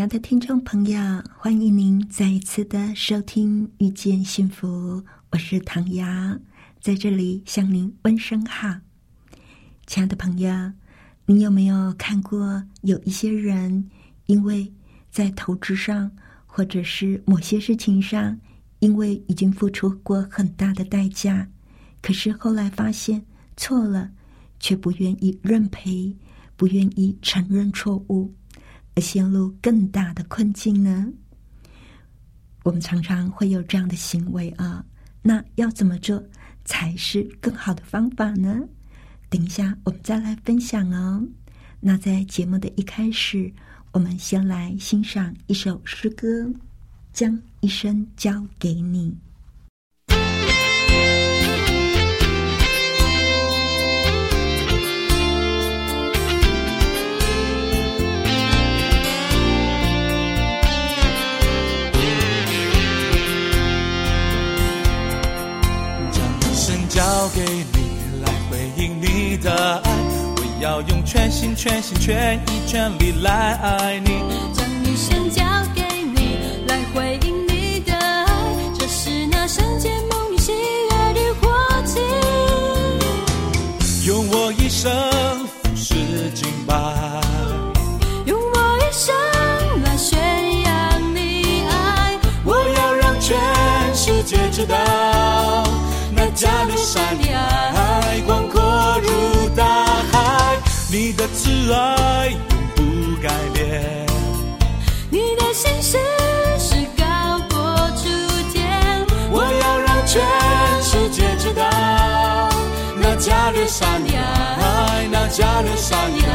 亲爱的听众朋友，欢迎您再一次的收听《遇见幸福》，我是唐瑶，在这里向您问声好。亲爱的朋友，你有没有看过有一些人，因为在投资上或者是某些事情上，因为已经付出过很大的代价，可是后来发现错了，却不愿意认赔，不愿意承认错误。而陷入更大的困境呢？我们常常会有这样的行为啊，那要怎么做才是更好的方法呢？等一下我们再来分享哦。那在节目的一开始，我们先来欣赏一首诗歌，《将一生交给你》。给你来回应你的爱，我要用全心全心全意全力来爱你。将一生交给你来回山的爱，广阔如大海，你的慈爱永不改变。你的心事是高过诸天，我要让全世界知道，那加略山的爱，那加略山的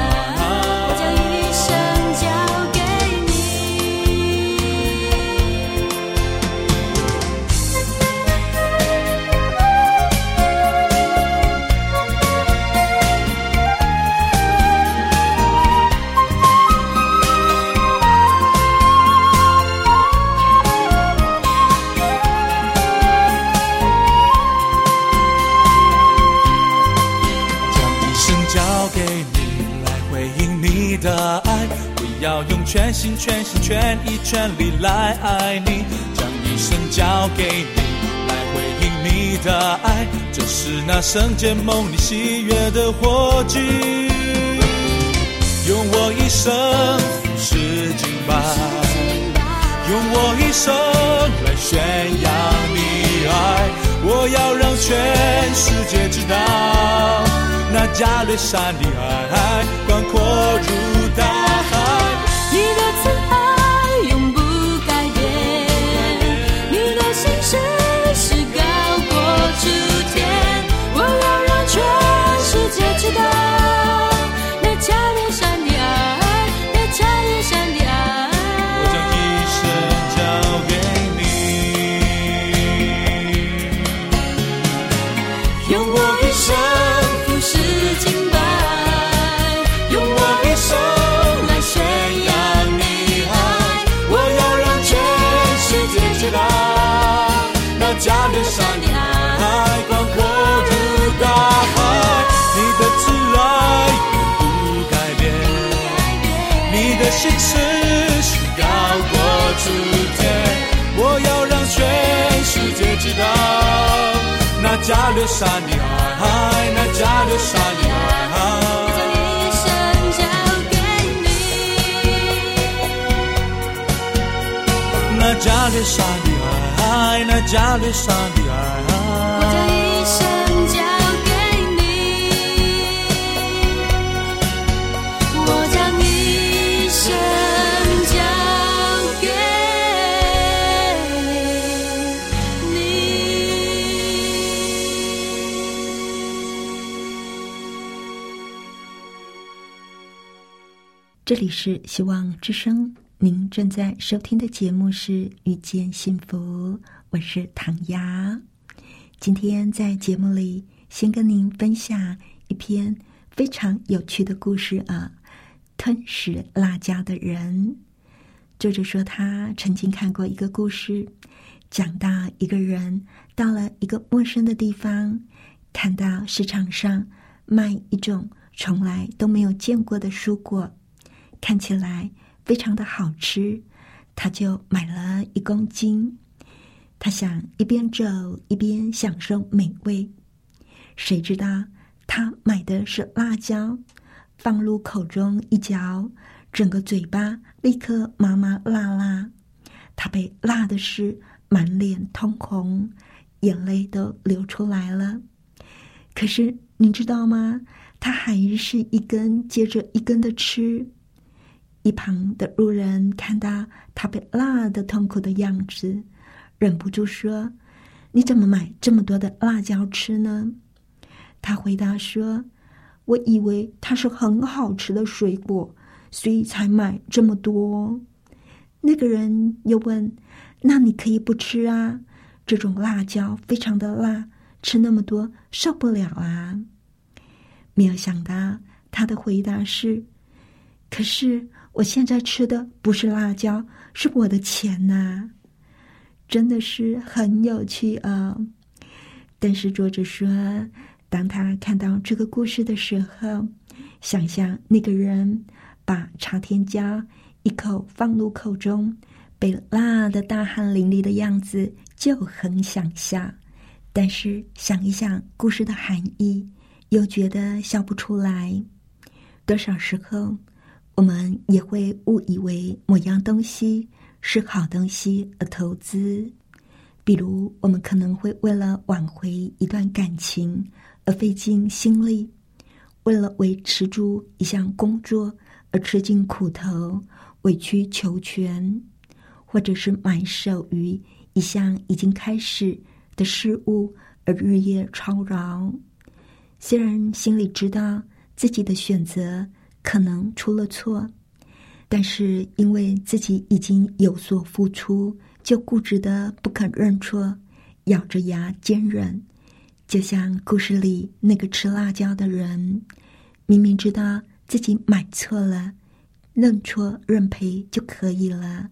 心全心全意全力来爱你，将一生交给你，来回应你的爱，这是那圣洁梦里喜悦的火炬。用我一生是敬拜，用我一生来宣扬你爱，我要让全世界知道，那加略山的爱广阔如加略山的爱，那加略山的爱。将一生交给你，那加略山的爱，那加略山的爱。这里是希望之声，您正在收听的节目是《遇见幸福》，我是唐丫。今天在节目里，先跟您分享一篇非常有趣的故事啊，《吞食辣椒的人》。作者说，他曾经看过一个故事，讲到一个人到了一个陌生的地方，看到市场上卖一种从来都没有见过的蔬果。看起来非常的好吃，他就买了一公斤。他想一边走一边享受美味。谁知道他买的是辣椒，放入口中一嚼，整个嘴巴立刻麻麻辣辣。他被辣的是满脸通红，眼泪都流出来了。可是你知道吗？他还是一根接着一根的吃。一旁的路人看到他被辣的痛苦的样子，忍不住说：“你怎么买这么多的辣椒吃呢？”他回答说：“我以为它是很好吃的水果，所以才买这么多。”那个人又问：“那你可以不吃啊？这种辣椒非常的辣，吃那么多受不了啊！”没有想到他的回答是：“可是。”我现在吃的不是辣椒，是我的钱呐！真的是很有趣啊。但是作者说，当他看到这个故事的时候，想象那个人把朝天椒一口放入口中，被辣的大汗淋漓的样子，就很想笑。但是想一想故事的含义，又觉得笑不出来。多少时候？我们也会误以为某样东西是好东西而投资，比如我们可能会为了挽回一段感情而费尽心力，为了维持住一项工作而吃尽苦头、委曲求全，或者是埋首于一项已经开始的事物而日夜操劳。虽然心里知道自己的选择。可能出了错，但是因为自己已经有所付出，就固执的不肯认错，咬着牙坚忍。就像故事里那个吃辣椒的人，明明知道自己买错了，认错认赔就可以了，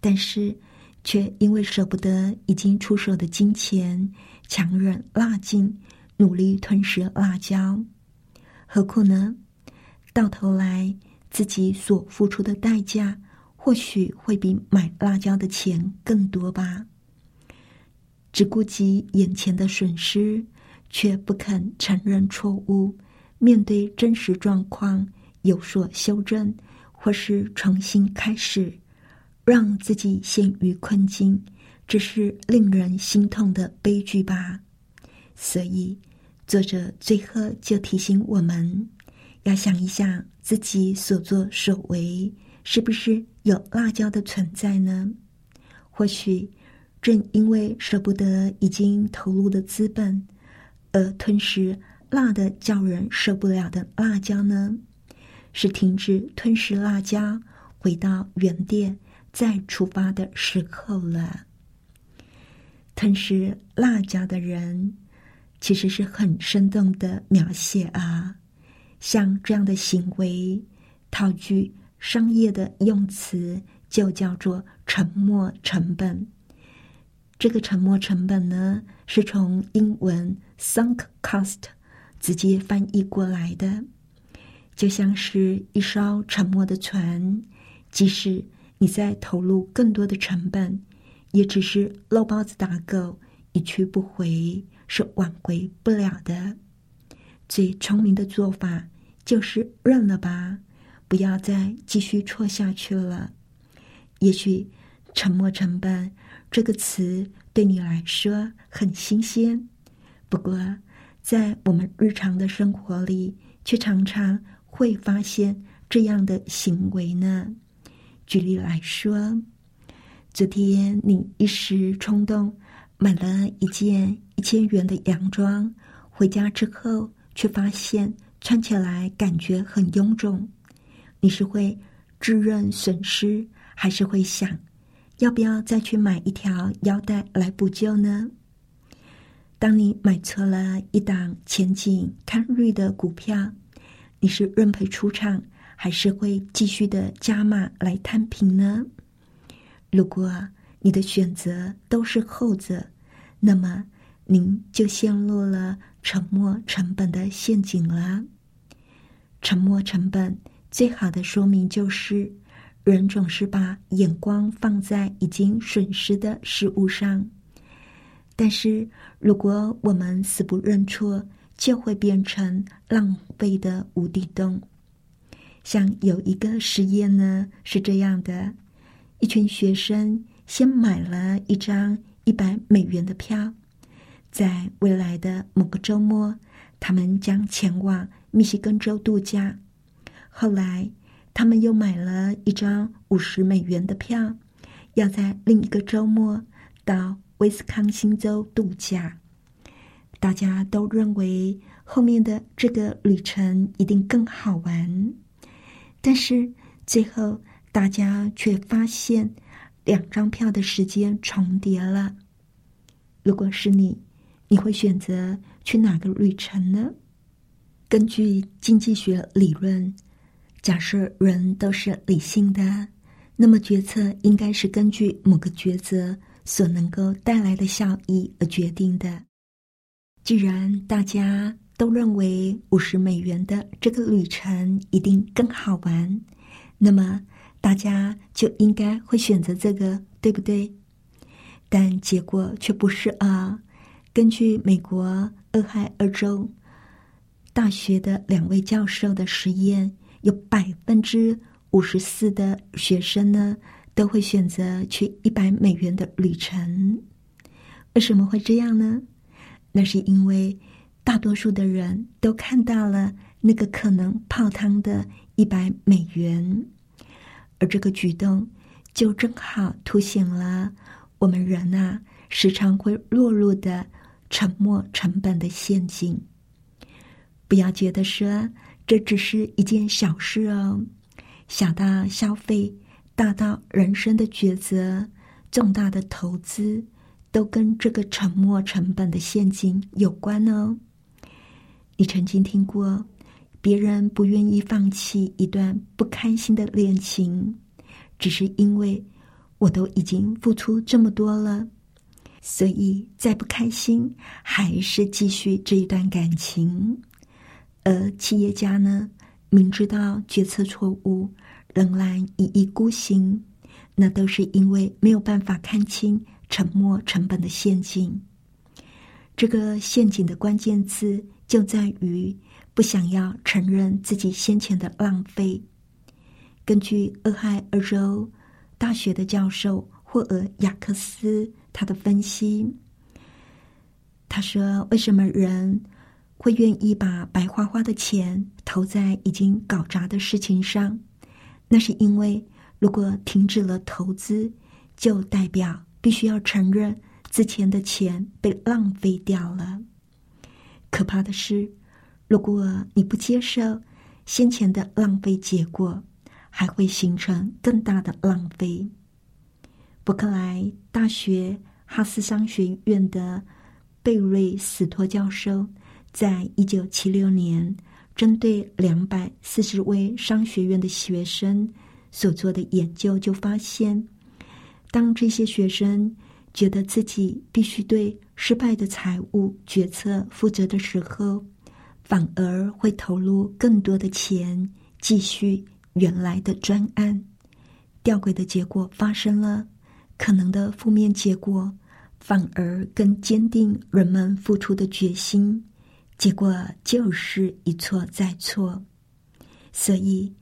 但是却因为舍不得已经出手的金钱，强忍辣劲，努力吞食辣椒。何苦呢？到头来，自己所付出的代价，或许会比买辣椒的钱更多吧。只顾及眼前的损失，却不肯承认错误，面对真实状况有所修正，或是重新开始，让自己陷于困境，这是令人心痛的悲剧吧。所以，作者最后就提醒我们。要想一想自己所作所为是不是有辣椒的存在呢？或许正因为舍不得已经投入的资本，而吞食辣的叫人受不了的辣椒呢？是停止吞食辣椒，回到原点再出发的时候了。吞食辣椒的人，其实是很生动的描写啊。像这样的行为，套句商业的用词，就叫做沉没成本。这个沉没成本呢，是从英文 “sunk cost” 直接翻译过来的，就像是一艘沉没的船，即使你在投入更多的成本，也只是肉包子打狗，一去不回，是挽回不了的。最聪明的做法。就是认了吧，不要再继续错下去了。也许“沉没成本”这个词对你来说很新鲜，不过在我们日常的生活里，却常常会发现这样的行为呢。举例来说，昨天你一时冲动买了一件一千元的洋装，回家之后却发现。穿起来感觉很臃肿，你是会自认损失，还是会想，要不要再去买一条腰带来补救呢？当你买错了一档前景看绿的股票，你是认赔出场，还是会继续的加码来摊平呢？如果你的选择都是后者，那么您就陷入了沉没成本的陷阱了。沉没成本最好的说明就是，人总是把眼光放在已经损失的事物上，但是如果我们死不认错，就会变成浪费的无底洞。像有一个实验呢，是这样的：一群学生先买了一张一百美元的票，在未来的某个周末，他们将前往。密西根州度假，后来他们又买了一张五十美元的票，要在另一个周末到威斯康星州度假。大家都认为后面的这个旅程一定更好玩，但是最后大家却发现两张票的时间重叠了。如果是你，你会选择去哪个旅程呢？根据经济学理论，假设人都是理性的，那么决策应该是根据某个抉择所能够带来的效益而决定的。既然大家都认为五十美元的这个旅程一定更好玩，那么大家就应该会选择这个，对不对？但结果却不是啊。根据美国俄亥俄州。大学的两位教授的实验，有百分之五十四的学生呢都会选择去一百美元的旅程。为什么会这样呢？那是因为大多数的人都看到了那个可能泡汤的一百美元，而这个举动就正好凸显了我们人啊时常会落入的沉没成本的陷阱。不要觉得说这只是一件小事哦，小到消费，大到人生的抉择，重大的投资，都跟这个沉没成本的陷阱有关哦。你曾经听过别人不愿意放弃一段不开心的恋情，只是因为我都已经付出这么多了，所以再不开心，还是继续这一段感情。而企业家呢，明知道决策错误，仍然一意孤行，那都是因为没有办法看清沉没成本的陷阱。这个陷阱的关键字就在于不想要承认自己先前的浪费。根据俄亥俄州大学的教授霍尔雅克斯他的分析，他说：“为什么人？”会愿意把白花花的钱投在已经搞砸的事情上，那是因为如果停止了投资，就代表必须要承认之前的钱被浪费掉了。可怕的是，如果你不接受先前的浪费结果，还会形成更大的浪费。伯克莱大学哈斯商学院的贝瑞斯托教授。在一九七六年，针对两百四十位商学院的学生所做的研究，就发现，当这些学生觉得自己必须对失败的财务决策负责的时候，反而会投入更多的钱继续原来的专案。吊诡的结果发生了，可能的负面结果反而更坚定人们付出的决心。结果就是一错再错，所以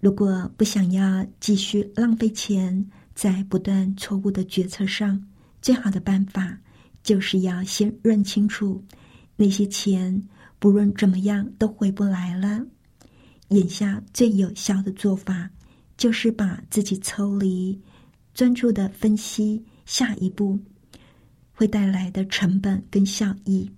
如果不想要继续浪费钱在不断错误的决策上，最好的办法就是要先认清楚那些钱不论怎么样都回不来了。眼下最有效的做法就是把自己抽离，专注的分析下一步会带来的成本跟效益。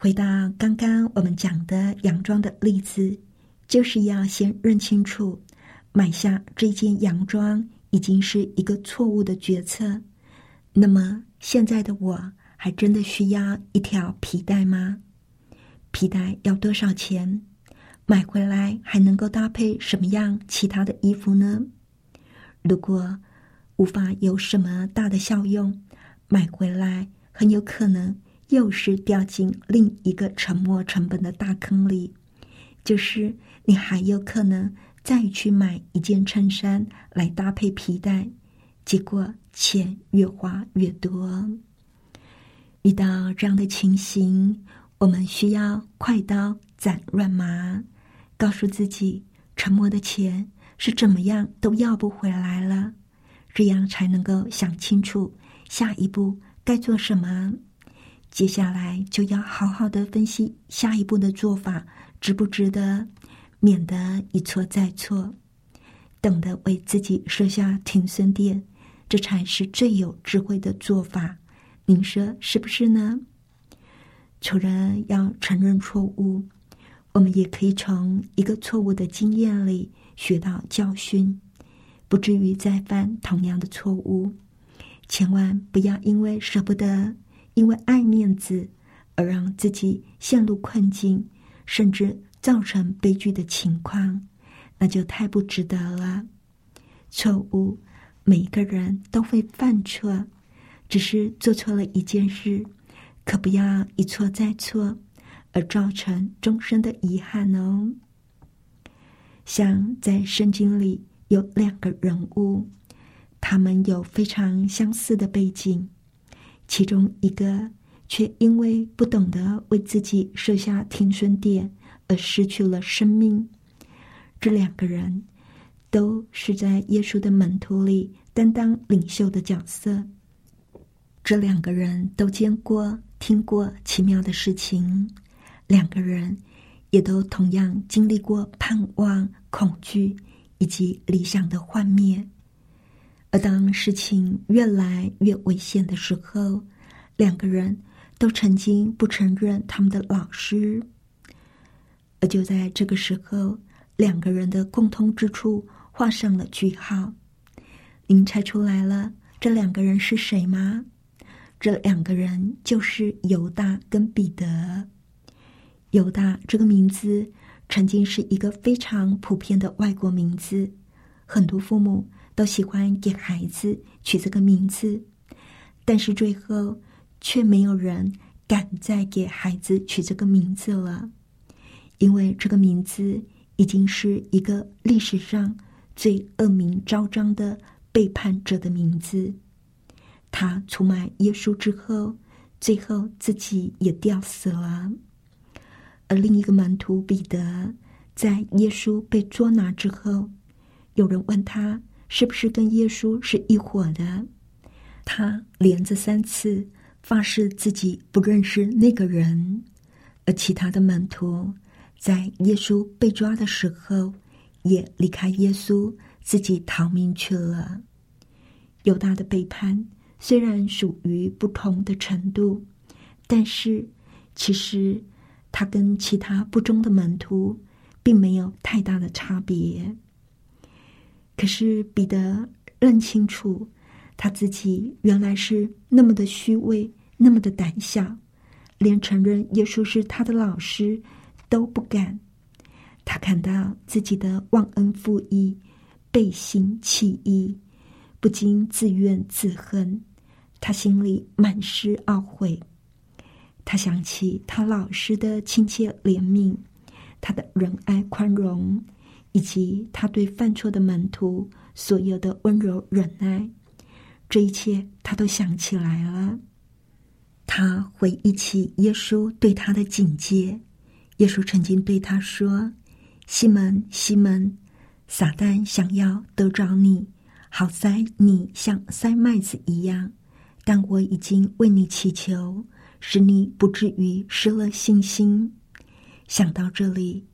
回到刚刚我们讲的洋装的例子，就是要先认清楚买下这件洋装已经是一个错误的决策，那么现在的我还真的需要一条皮带吗？皮带要多少钱？买回来还能够搭配什么样其他的衣服呢？如果无法有什么大的效用，买回来很有可能又是掉进另一个沉没成本的大坑里，就是你还有可能再去买一件衬衫来搭配皮带，结果钱越花越多。遇到这样的情形，我们需要快刀斩乱麻，告诉自己沉默的钱是怎么样都要不回来了，这样才能够想清楚下一步该做什么。接下来就要好好的分析下一步的做法值不值得，免得一错再错，等的为自己设下停损点，这才是最有智慧的做法。您说是不是呢？除了要承认错误，我们也可以从一个错误的经验里学到教训，不至于再犯同样的错误。千万不要因为舍不得，因为爱面子，而让自己陷入困境，甚至造成悲剧的情况，那就太不值得了。错误，每个人都会犯错。只是做错了一件事，可不要一错再错，而造成终身的遗憾哦。像在圣经里有两个人物，他们有非常相似的背景，其中一个却因为不懂得为自己设下停损点而失去了生命。这两个人都是在耶稣的门徒里担当领袖的角色。这两个人都见过、听过奇妙的事情，两个人也都同样经历过盼望、恐惧以及理想的幻灭。而当事情越来越危险的时候，两个人都曾经不承认他们的老师。而就在这个时候，两个人的共通之处画上了句号。您猜出来了，这两个人是谁吗？这两个人就是犹大跟彼得。犹大这个名字曾经是一个非常普遍的外国名字，很多父母都喜欢给孩子取这个名字，但是最后却没有人敢再给孩子取这个名字了，因为这个名字已经是一个历史上最恶名昭彰的背叛者的名字。他出卖耶稣之后，最后自己也吊死了。而另一个门徒彼得，在耶稣被捉拿之后，有人问他是不是跟耶稣是一伙的，他连着三次发誓自己不认识那个人。而其他的门徒在耶稣被抓的时候，也离开耶稣，自己逃命去了。犹大的背叛。虽然属于不同的程度，但是其实他跟其他不忠的门徒并没有太大的差别。可是彼得认清楚他自己原来是那么的虚伪，那么的胆小，连承认耶稣是他的老师都不敢。他看到自己的忘恩负义、背信弃义，不禁自怨自恨。他心里满是懊悔，他想起他老师的亲切怜悯，他的仁爱宽容，以及他对犯错的门徒所有的温柔忍耐，这一切他都想起来了。他回忆起耶稣对他的警戒，耶稣曾经对他说：“西门，西门，撒旦想要得着你，好塞你像塞麦子一样。”但我已经为你祈求，使你不至于失了信心。想到这里，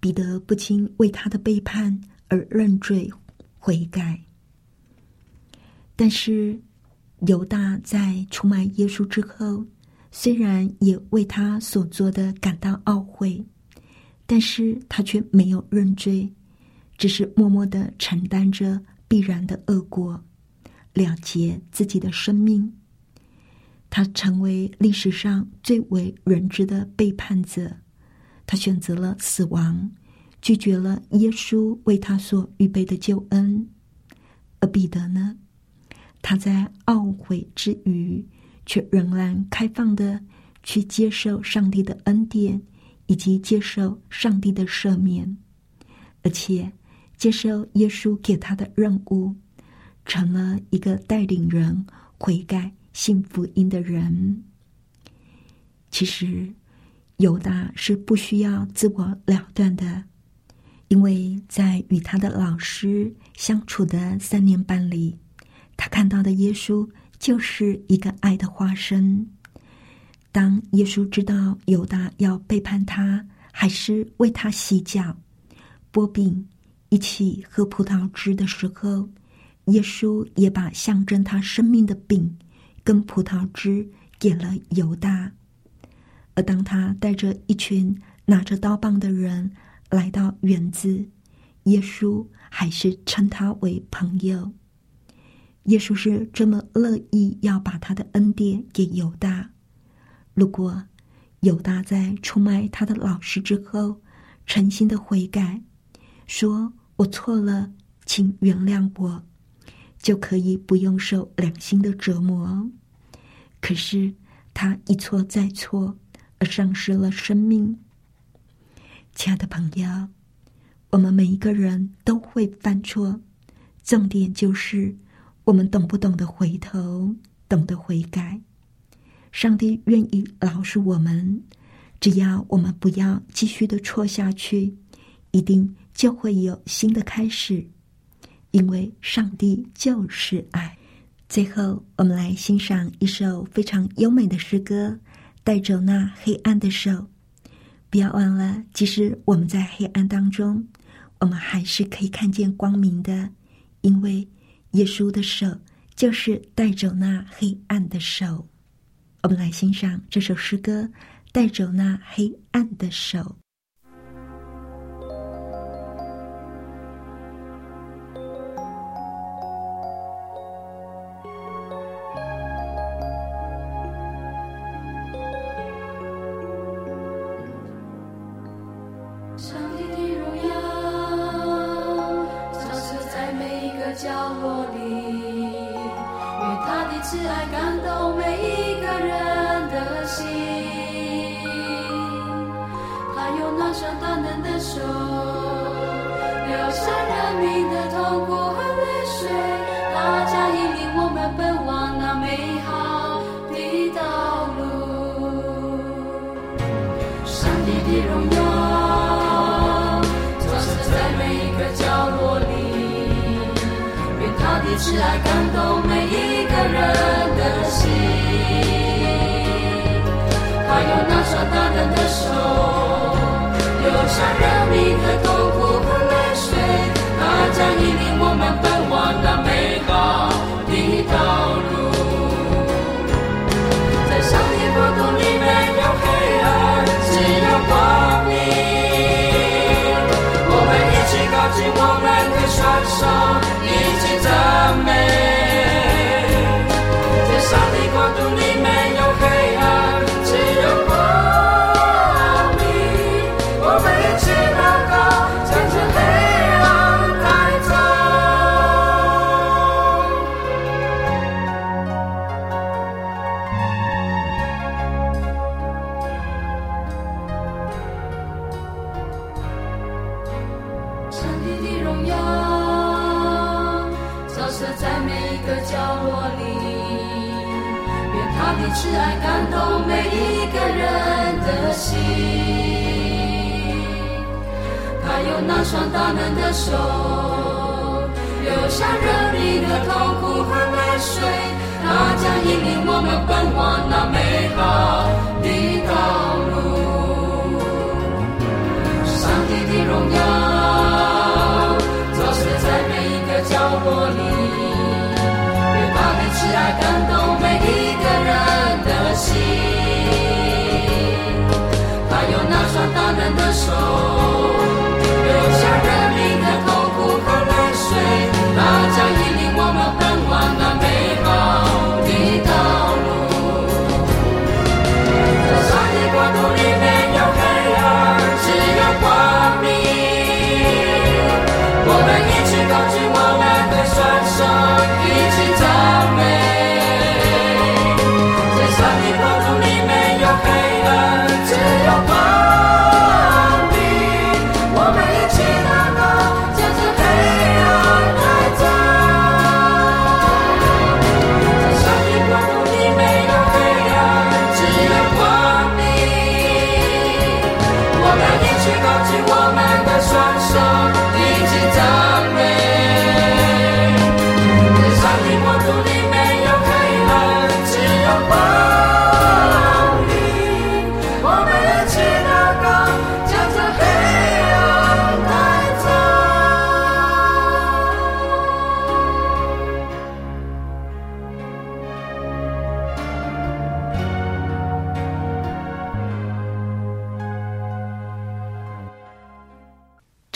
彼得不禁为他的背叛而认罪悔改。但是犹大在出卖耶稣之后，虽然也为他所做的感到懊悔，但是他却没有认罪，只是默默的承担着必然的恶果，了结自己的生命。他成为历史上最为人知的背叛者，他选择了死亡，拒绝了耶稣为他所预备的救恩。而彼得呢？他在懊悔之余，却仍然开放的去接受上帝的恩典，以及接受上帝的赦免，而且接受耶稣给他的任务，成了一个带领人悔改。信福音的人，其实犹大是不需要自我了断的，因为在与他的老师相处的三年半里，他看到的耶稣就是一个爱的化身。当耶稣知道犹大要背叛他，还是为他洗脚、剥饼、一起喝葡萄汁的时候，耶稣也把象征他生命的饼。跟葡萄汁给了犹大，而当他带着一群拿着刀棒的人来到园子，耶稣还是称他为朋友。耶稣是这么乐意要把他的恩典给犹大。如果犹大在出卖他的老师之后，诚心的悔改，说我错了，请原谅我。就可以不用受良心的折磨。可是他一错再错，而丧失了生命。亲爱的朋友，我们每一个人都会犯错，重点就是我们懂不懂得回头，懂得悔改。上帝愿意饶恕我们，只要我们不要继续的错下去，一定就会有新的开始。因为上帝就是爱。最后，我们来欣赏一首非常优美的诗歌，《带走那黑暗的手》。不要忘了，即使我们在黑暗当中，我们还是可以看见光明的，因为耶稣的手就是带走那黑暗的手。我们来欣赏这首诗歌，《带走那黑暗的手》。他用那双大能的手，流下人民的痛苦和泪水，他将引领我们奔往那美好的道路。在上帝国度里没有黑暗，只有光明。我们一起高举我们的双手。一起赞美，愿他的慈爱感动每一个人的心。他有那双大能的手，留下人民的痛苦和泪水。他将引领我们奔往那美好的道路。上帝的荣耀，照射在每一个角落里。心，他有那双大人的手，留下人民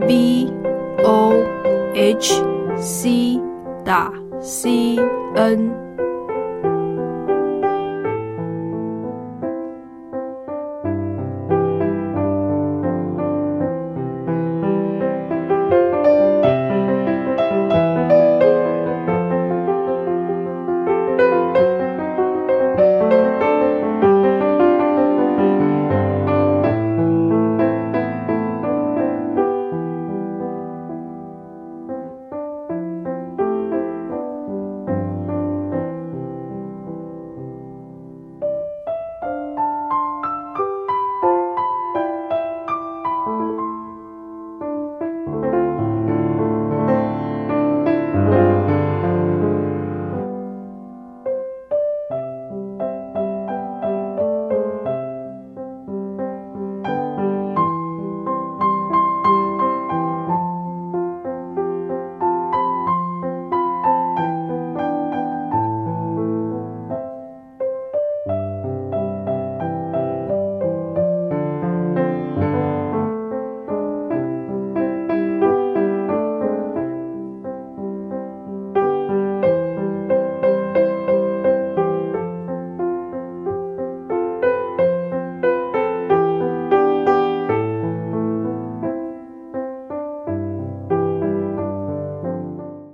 v o h c 打 c n。